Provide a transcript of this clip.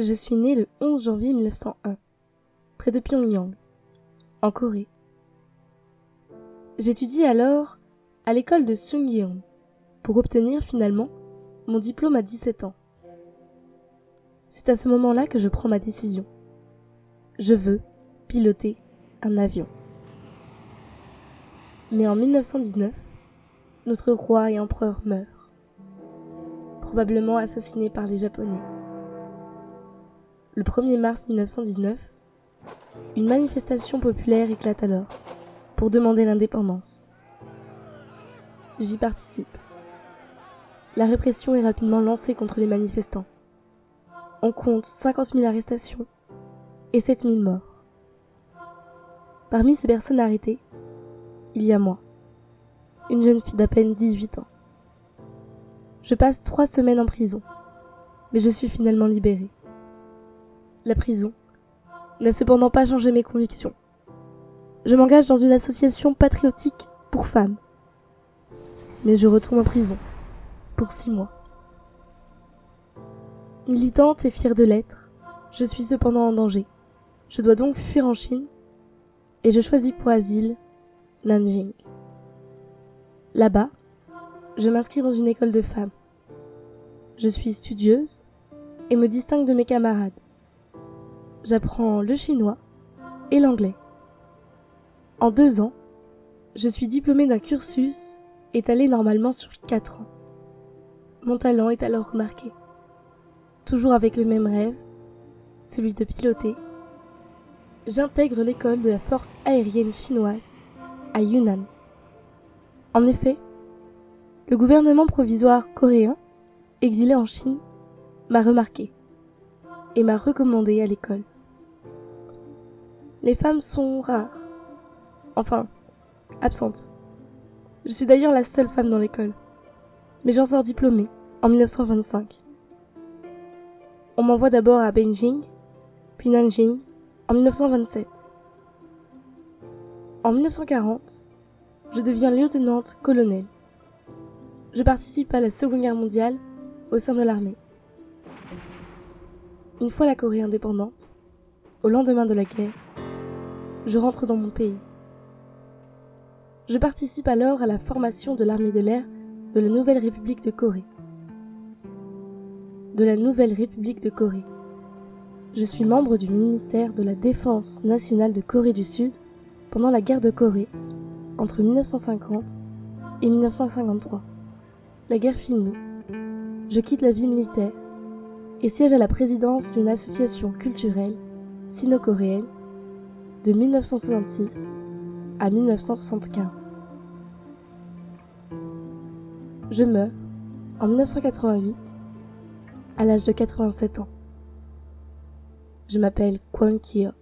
Je suis née le 11 janvier 1901, près de Pyongyang, en Corée. J'étudie alors à l'école de Sungyeon pour obtenir finalement mon diplôme à 17 ans. C'est à ce moment-là que je prends ma décision. Je veux piloter un avion. Mais en 1919, notre roi et empereur meurt, probablement assassiné par les Japonais. Le 1er mars 1919, une manifestation populaire éclate alors pour demander l'indépendance. J'y participe. La répression est rapidement lancée contre les manifestants. On compte 50 000 arrestations et 7 000 morts. Parmi ces personnes arrêtées, il y a moi, une jeune fille d'à peine 18 ans. Je passe trois semaines en prison, mais je suis finalement libérée. La prison n'a cependant pas changé mes convictions. Je m'engage dans une association patriotique pour femmes. Mais je retourne en prison pour six mois. Militante et fière de l'être, je suis cependant en danger. Je dois donc fuir en Chine et je choisis pour asile Nanjing. Là-bas, je m'inscris dans une école de femmes. Je suis studieuse et me distingue de mes camarades. J'apprends le chinois et l'anglais. En deux ans, je suis diplômée d'un cursus étalé normalement sur quatre ans. Mon talent est alors remarqué. Toujours avec le même rêve, celui de piloter, j'intègre l'école de la force aérienne chinoise à Yunnan. En effet, le gouvernement provisoire coréen, exilé en Chine, m'a remarqué et m'a recommandé à l'école. Les femmes sont rares, enfin, absentes. Je suis d'ailleurs la seule femme dans l'école, mais j'en sors diplômée en 1925. On m'envoie d'abord à Beijing, puis Nanjing en 1927. En 1940, je deviens lieutenante-colonel. Je participe à la Seconde Guerre mondiale au sein de l'armée. Une fois la Corée indépendante, au lendemain de la guerre, je rentre dans mon pays. Je participe alors à la formation de l'armée de l'air de la Nouvelle République de Corée. De la Nouvelle République de Corée. Je suis membre du ministère de la Défense nationale de Corée du Sud pendant la guerre de Corée entre 1950 et 1953. La guerre finie, je quitte la vie militaire et siège à la présidence d'une association culturelle sino-coréenne de 1966 à 1975. Je meurs en 1988 à l'âge de 87 ans. Je m'appelle Kwon Kyo.